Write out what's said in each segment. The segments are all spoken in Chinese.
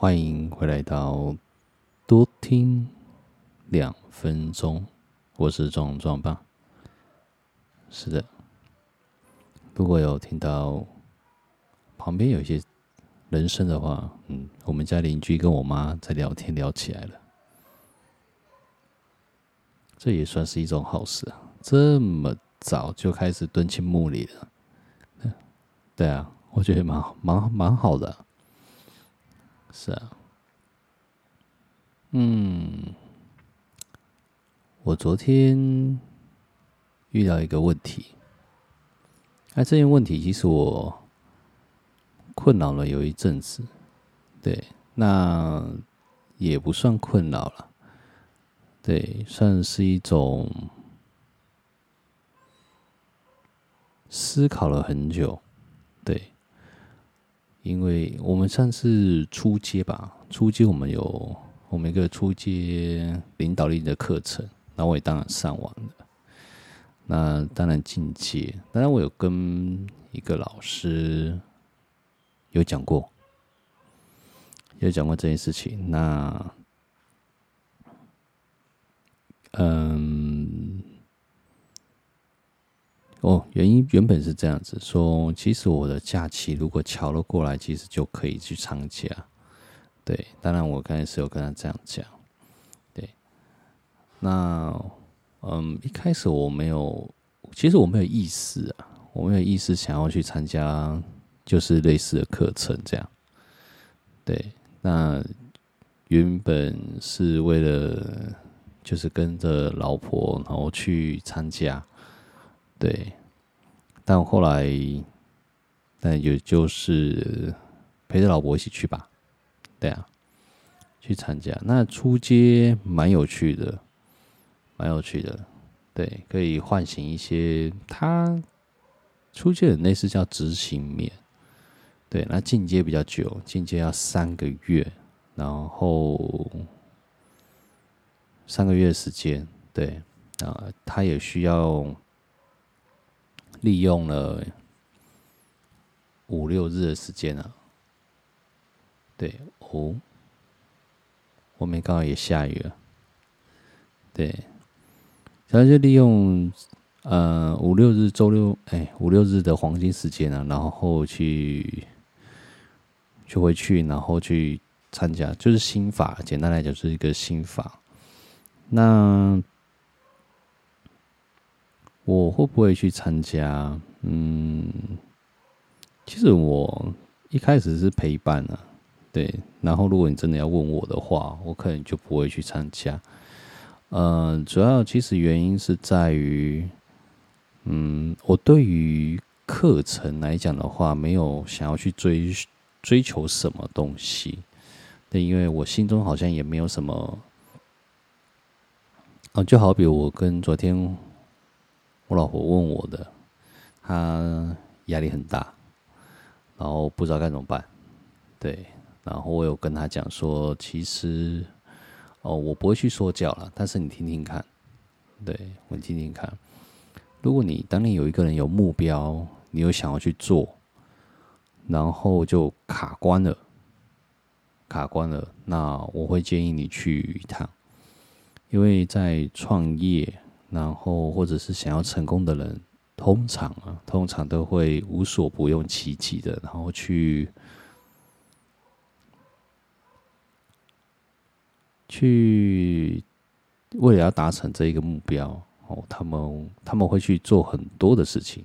欢迎回来到多听两分钟，我是壮壮爸。是的，如果有听到旁边有一些人声的话，嗯，我们家邻居跟我妈在聊天聊起来了，这也算是一种好事啊！这么早就开始敦亲睦邻了，对啊，我觉得蛮蛮蛮好的。是啊，嗯，我昨天遇到一个问题，那这件问题其实我困扰了有一阵子，对，那也不算困扰了，对，算是一种思考了很久，对。因为我们上次初阶吧，初阶我们有我们一个初阶领导力的课程，那我也当然上完了。那当然进阶，当然我有跟一个老师有讲过，有讲过这件事情。那，嗯。哦，原因原本是这样子说，其实我的假期如果乔了过来，其实就可以去参加。对，当然我刚才是有跟他这样讲。对，那嗯，一开始我没有，其实我没有意思啊，我没有意思想要去参加，就是类似的课程这样。对，那原本是为了就是跟着老婆，然后去参加。对，但后来，但也就是陪着老婆一起去吧。对啊，去参加。那出街蛮有趣的，蛮有趣的。对，可以唤醒一些他出街的类似叫执行面。对，那进阶比较久，进阶要三个月，然后三个月时间。对，啊，他也需要。利用了五六日的时间啊，对哦，后面刚好也下雨了，对，然后就利用呃五六日周六哎五六日的黄金时间啊，然后去就回去，然后去参加，就是心法，简单来讲是一个心法，那。我会不会去参加？嗯，其实我一开始是陪伴啊，对。然后如果你真的要问我的话，我可能就不会去参加。呃，主要其实原因是在于，嗯，我对于课程来讲的话，没有想要去追追求什么东西。对，因为我心中好像也没有什么。啊，就好比我跟昨天。我老婆问我的，她压力很大，然后不知道该怎么办，对，然后我有跟她讲说，其实哦，我不会去说教了，但是你听听看，对，我听听看，如果你当你有一个人有目标，你有想要去做，然后就卡关了，卡关了，那我会建议你去一趟，因为在创业。然后，或者是想要成功的人，通常啊，通常都会无所不用其极的，然后去去为了要达成这一个目标哦，他们他们会去做很多的事情，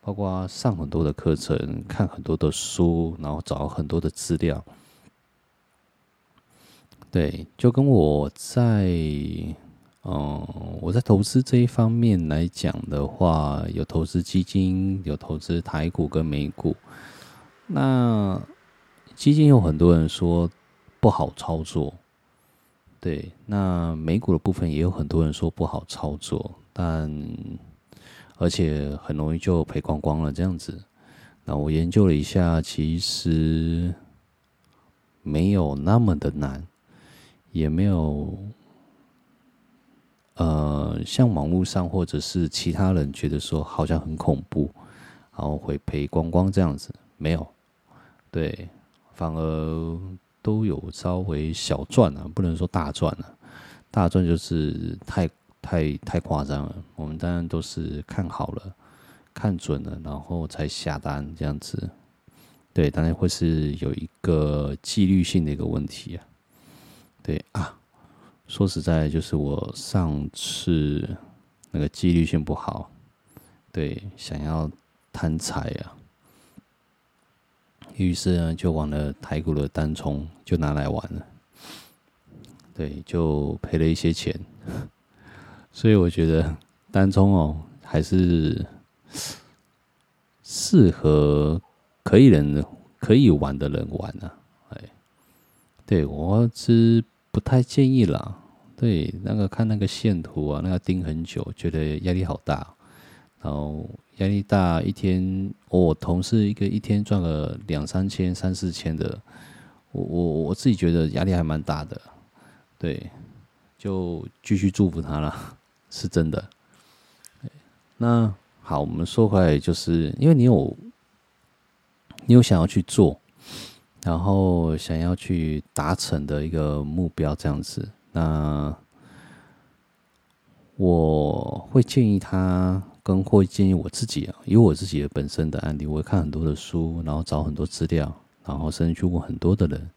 包括上很多的课程，看很多的书，然后找很多的资料。对，就跟我在。嗯，我在投资这一方面来讲的话，有投资基金，有投资台股跟美股。那基金有很多人说不好操作，对。那美股的部分也有很多人说不好操作，但而且很容易就赔光光了这样子。那我研究了一下，其实没有那么的难，也没有。像网络上或者是其他人觉得说好像很恐怖，然后会赔光光这样子，没有，对，反而都有稍微小赚啊，不能说大赚啊。大赚就是太太太夸张了。我们当然都是看好了、看准了，然后才下单这样子。对，当然会是有一个纪律性的一个问题啊。对啊，说实在，就是我上次那个纪律性不好，对，想要贪财啊。于是呢，就往了台股的单冲，就拿来玩了。对，就赔了一些钱。所以我觉得单冲哦，还是适合可以人可以玩的人玩啊。哎，对，我是不太建议啦。对，那个看那个线图啊，那个盯很久，觉得压力好大。然后压力大，一天我同事一个一天赚个两三千、三四千的，我我我自己觉得压力还蛮大的，对，就继续祝福他了，是真的。那好，我们说回来，就是因为你有你有想要去做，然后想要去达成的一个目标这样子，那我会建议他。跟会建议我自己啊，以我自己的本身的案例，我会看很多的书，然后找很多资料，然后甚至去问很多的人，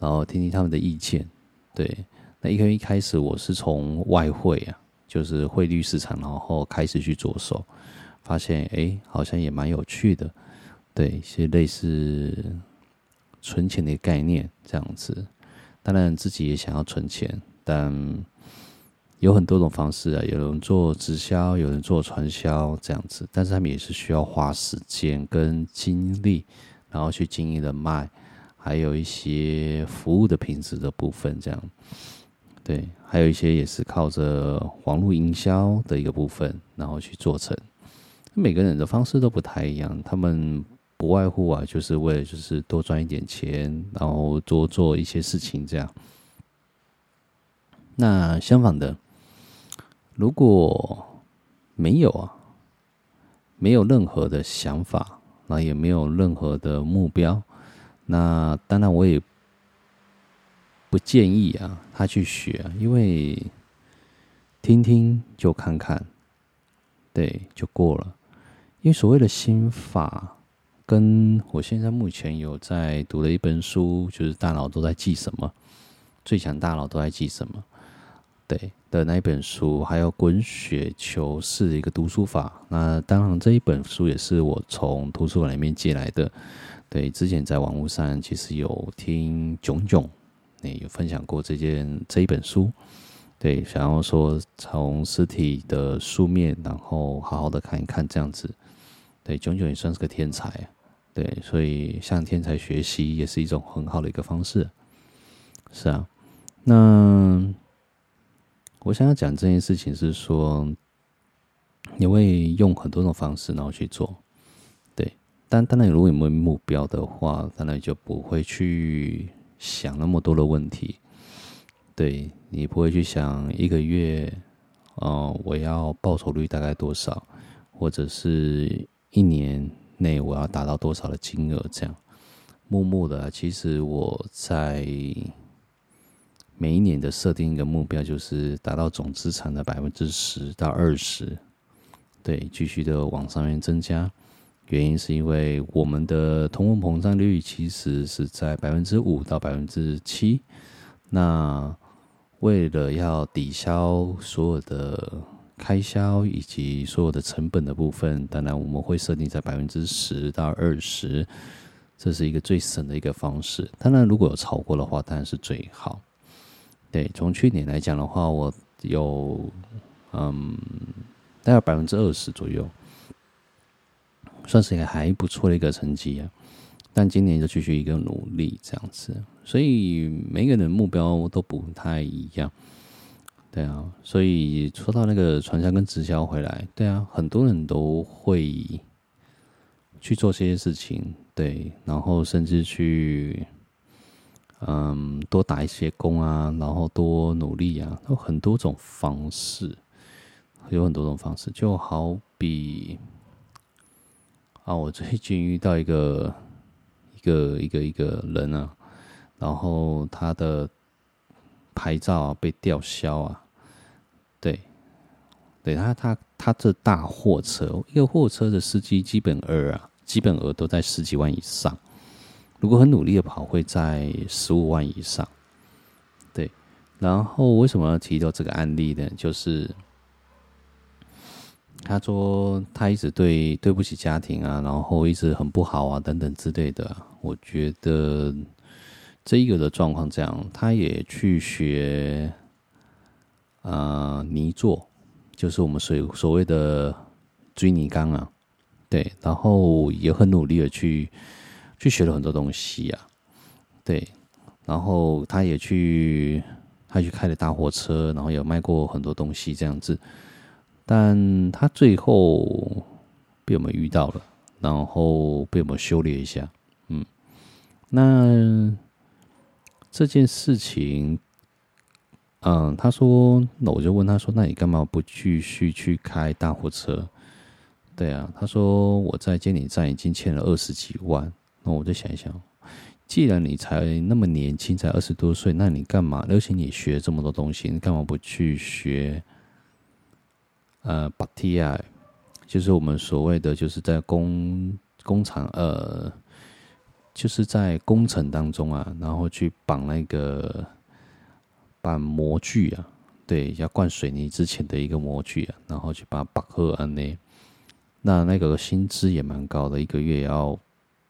然后听听他们的意见。对，那因为一开始我是从外汇啊，就是汇率市场，然后开始去着手，发现哎，好像也蛮有趣的。对，一些类似存钱的概念这样子。当然自己也想要存钱，但。有很多种方式啊，有人做直销，有人做传销这样子，但是他们也是需要花时间跟精力，然后去经营人脉，还有一些服务的品质的部分，这样，对，还有一些也是靠着网络营销的一个部分，然后去做成。每个人的方式都不太一样，他们不外乎啊，就是为了就是多赚一点钱，然后多做一些事情这样。那相反的。如果没有啊，没有任何的想法，那也没有任何的目标，那当然我也不建议啊他去学，因为听听就看看，对，就过了。因为所谓的心法，跟我现在目前有在读的一本书，就是大脑都在记什么，最强大脑都在记什么。对的那一本书，还有滚雪球式的一个读书法。那当然这一本书也是我从图书馆里面借来的。对，之前在网络上其实有听炯炯，也有分享过这件这一本书。对，想要说从实体的书面，然后好好的看一看这样子。对，炯炯也算是个天才。对，所以向天才学习也是一种很好的一个方式。是啊，那。我想要讲这件事情是说，你会用很多种方式然后去做，对。但当然，如果你没有目标的话，当然就不会去想那么多的问题。对，你不会去想一个月，哦，我要报酬率大概多少，或者是一年内我要达到多少的金额这样。默默的，其实我在。每一年的设定一个目标，就是达到总资产的百分之十到二十，对，继续的往上面增加。原因是因为我们的通货膨胀率其实是在百分之五到百分之七。那为了要抵消所有的开销以及所有的成本的部分，当然我们会设定在百分之十到二十，这是一个最省的一个方式。当然，如果有超过的话，当然是最好。对，从去年来讲的话，我有嗯，大概百分之二十左右，算是一个还不错的一个成绩啊。但今年就继续一个努力这样子，所以每个人的目标都不太一样。对啊，所以说到那个传销跟直销回来，对啊，很多人都会去做这些事情，对，然后甚至去。嗯，多打一些工啊，然后多努力啊，有很多种方式，有很多种方式，就好比啊，我最近遇到一个一个一个一个人啊，然后他的牌照啊被吊销啊，对他他他这大货车，一个货车的司机基本额啊，基本额都在十几万以上，如果很努力的跑，会在十五万以上，对。然后为什么要提到这个案例呢？就是。他说他一直对对不起家庭啊，然后一直很不好啊，等等之类的。我觉得这一个的状况这样，他也去学啊、泥作，就是我们所所谓的追泥钢啊，对，然后也很努力的去去学了很多东西啊，对，然后他也去他去开了大货车，然后也卖过很多东西这样子。但他最后被我们遇到了，然后被我们修理一下，嗯，那这件事情，嗯，他说，那我就问他说，那你干嘛不继续去开大货车？对啊，他说我在监理站已经欠了二十几万，那我就想一想，既然你才那么年轻，才二十多岁，那你干嘛？而且你学这么多东西，你干嘛不去学？呃，把 T I，，就是我们所谓的，就是在工工厂，呃，就是在工程当中啊，然后去绑那个把模具啊，对，要灌水泥之前的一个模具啊，然后去把它绑合安内，那那个薪资也蛮高的，一个月要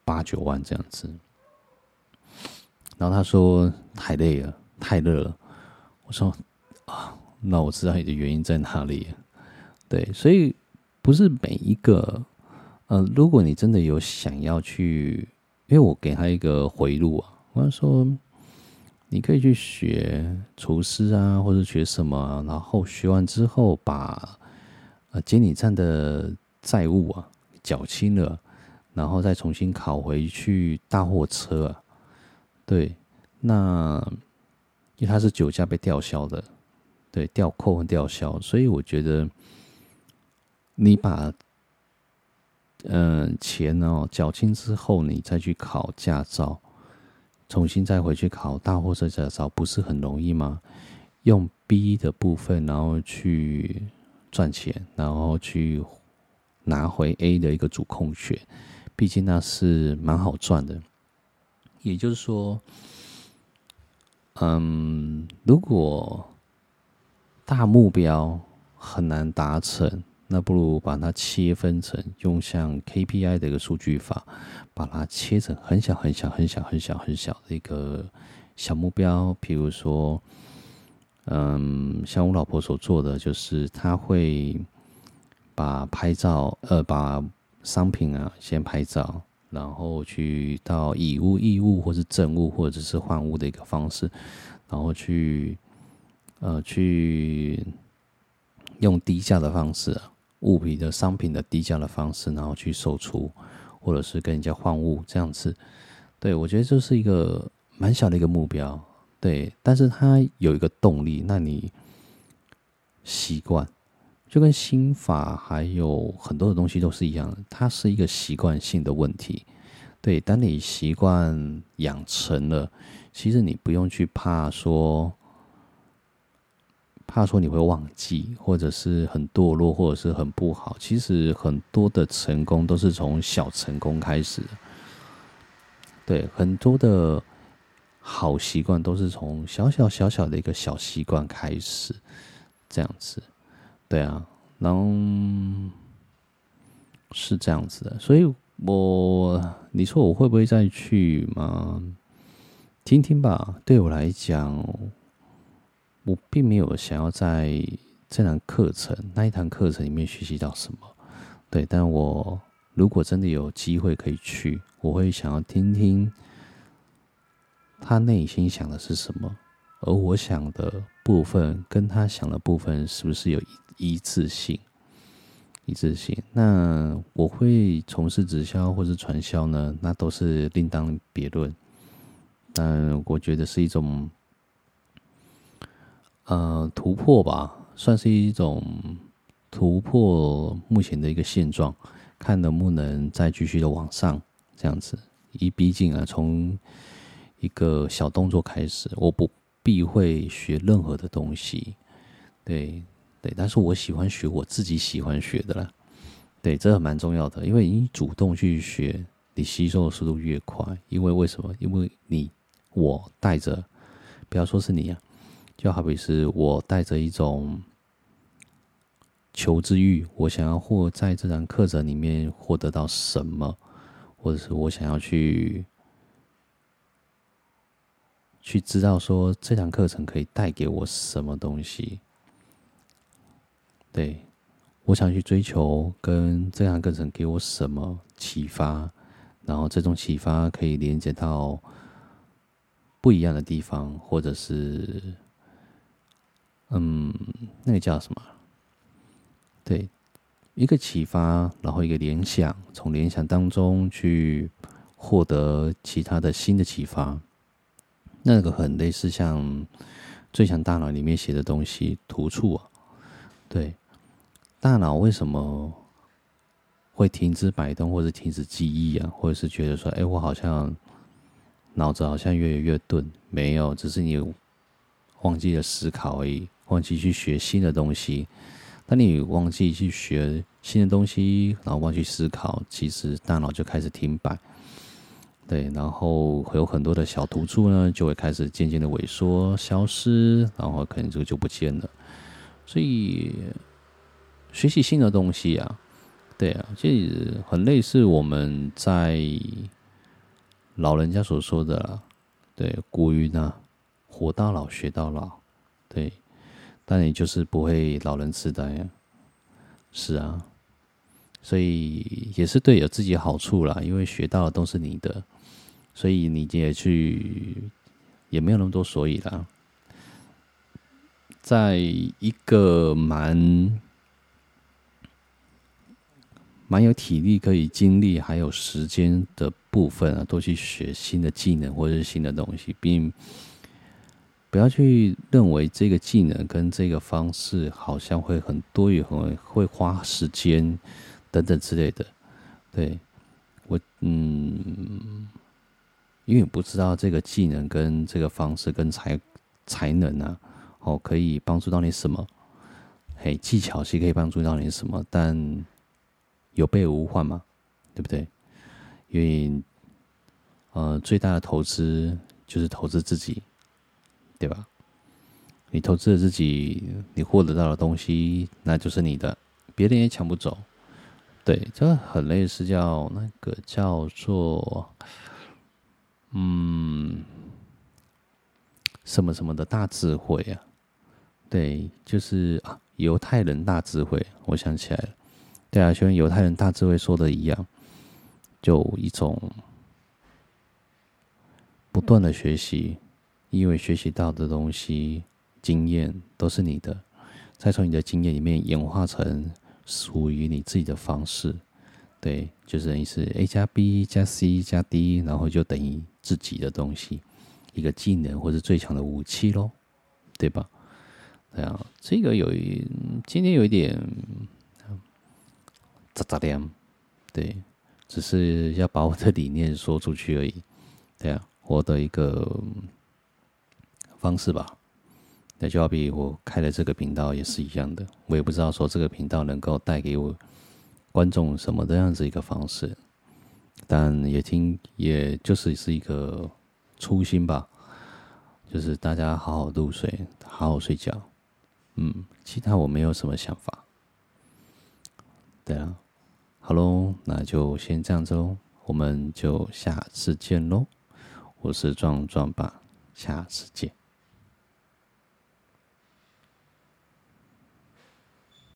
八九万这样子。然后他说太累了，太热了。我说啊，那我知道你的原因在哪里。对，所以不是每一个，呃，如果你真的有想要去，因为我给他一个回路啊，我说你可以去学厨师啊，或者学什么，然后学完之后把呃监理站的债务啊缴清了，然后再重新考回去大货车，对，那因为他是酒驾被吊销的，对，吊扣和吊销，所以我觉得。你把嗯、钱哦缴清之后，你再去考驾照，重新再回去考大货车驾照，不是很容易吗？用 B 的部分，然后去赚钱，然后去拿回 A 的一个主控权，毕竟那是蛮好赚的。也就是说，嗯，如果大目标很难达成。那不如把它切分成，用像 KPI 的一个数据法，把它切成很小很小很小很小很小的一个小目标。比如说，嗯，像我老婆所做的，就是她会把拍照，呃，把商品啊先拍照，然后去到以物易物，或是赠物，或者是换物的一个方式，然后去，呃，去用低价的方式啊。物品的商品的低价的方式，然后去售出，或者是跟人家换物这样子，对，我觉得这是一个蛮小的一个目标，对，但是它有一个动力，那你习惯，就跟心法还有很多的东西都是一样的，它是一个习惯性的问题，对，当你习惯养成了，其实你不用去怕说。怕说你会忘记，或者是很堕落，或者是很不好。其实很多的成功都是从小成功开始的，对，很多的好习惯都是从小小小小的一个小习惯开始，这样子，对啊，然后是这样子的。所以我，你说我会不会再去吗？听听吧，对我来讲。我并没有想要在这堂课程那一堂课程里面学习到什么，对，但我如果真的有机会可以去，我会想要听听他内心想的是什么，而我想的部分跟他想的部分是不是有一致性？一致性。那我会从事直销或是传销呢？那都是另当别论。但我觉得是一种。呃，突破吧，算是一种突破目前的一个现状，看能不能再继续的往上这样子。一毕竟啊，从一个小动作开始，我不避讳学任何的东西，对对，但是我喜欢学我自己喜欢学的啦，对，这蛮重要的，因为你主动去学，你吸收的速度越快，因为为什么？因为你我带着，不要说是你啊，就好比是我带着一种。求知欲，我想要获在这堂课程里面获得到什么，或者是我想要去去知道说这堂课程可以带给我什么东西。对，我想去追求跟这堂课程给我什么启发，然后这种启发可以连接到不一样的地方，或者是嗯，那个叫什么？对，一个启发，然后一个联想，从联想当中去获得其他的新的启发，那个很类似像《最强大脑》里面写的东西，突触啊。对，大脑为什么会停止摆动，或者停止记忆啊？或者是觉得说，哎，我好像脑子好像越来越钝？没有，只是你忘记了思考而已，忘记去学新的东西。当你忘记去学新的东西，然后忘记思考，其实大脑就开始停摆，对，然后会有很多的小突触呢，就会开始渐渐的萎缩、消失，然后可能这个就不见了。所以学习新的东西啊，对啊，其实很类似我们在老人家所说的，对，古语呢，活到老学到老，对。但你就是不会老人痴呆啊，是啊，所以也是对有自己好处啦，因为学到的都是你的，所以你也去也没有那么多所以啦，在一个蛮蛮有体力可以精力还有时间的部分啊，都去学新的技能或者是新的东西，并。不要去认为这个技能跟这个方式好像会很多余，很会花时间等等之类的。对，我嗯，因为不知道这个技能跟这个方式跟才才能啊，哦，可以帮助到你什么？嘿，技巧是可以帮助到你什么？但有备无患嘛，对不对？因为呃，最大的投资就是投资自己。对吧？你投资了自己，你获得到的东西，那就是你的，别人也抢不走。对，这很类似，叫那个叫做，嗯，什么什么的大智慧啊？对，就是啊，犹太人大智慧，我想起来了。对啊，就跟犹太人大智慧说的一样，就一种不断的学习。因为学习到的东西、经验都是你的，再从你的经验里面演化成属于你自己的方式，对，就等于是 A 加 B 加 C 加 D，然后就等于自己的东西，一个技能或者最强的武器喽，对吧？对啊，这个有一今天有一点杂杂念，对，只是要把我的理念说出去而已，对啊，我的一个。方式吧，那就好比我开了这个频道也是一样的，我也不知道说这个频道能够带给我观众什么的样子一个方式，但也听，也就是是一个初心吧，就是大家好好入睡，好好睡觉，嗯，其他我没有什么想法。对啊，好喽，那就先这样子喽，我们就下次见喽，我是壮壮爸，下次见。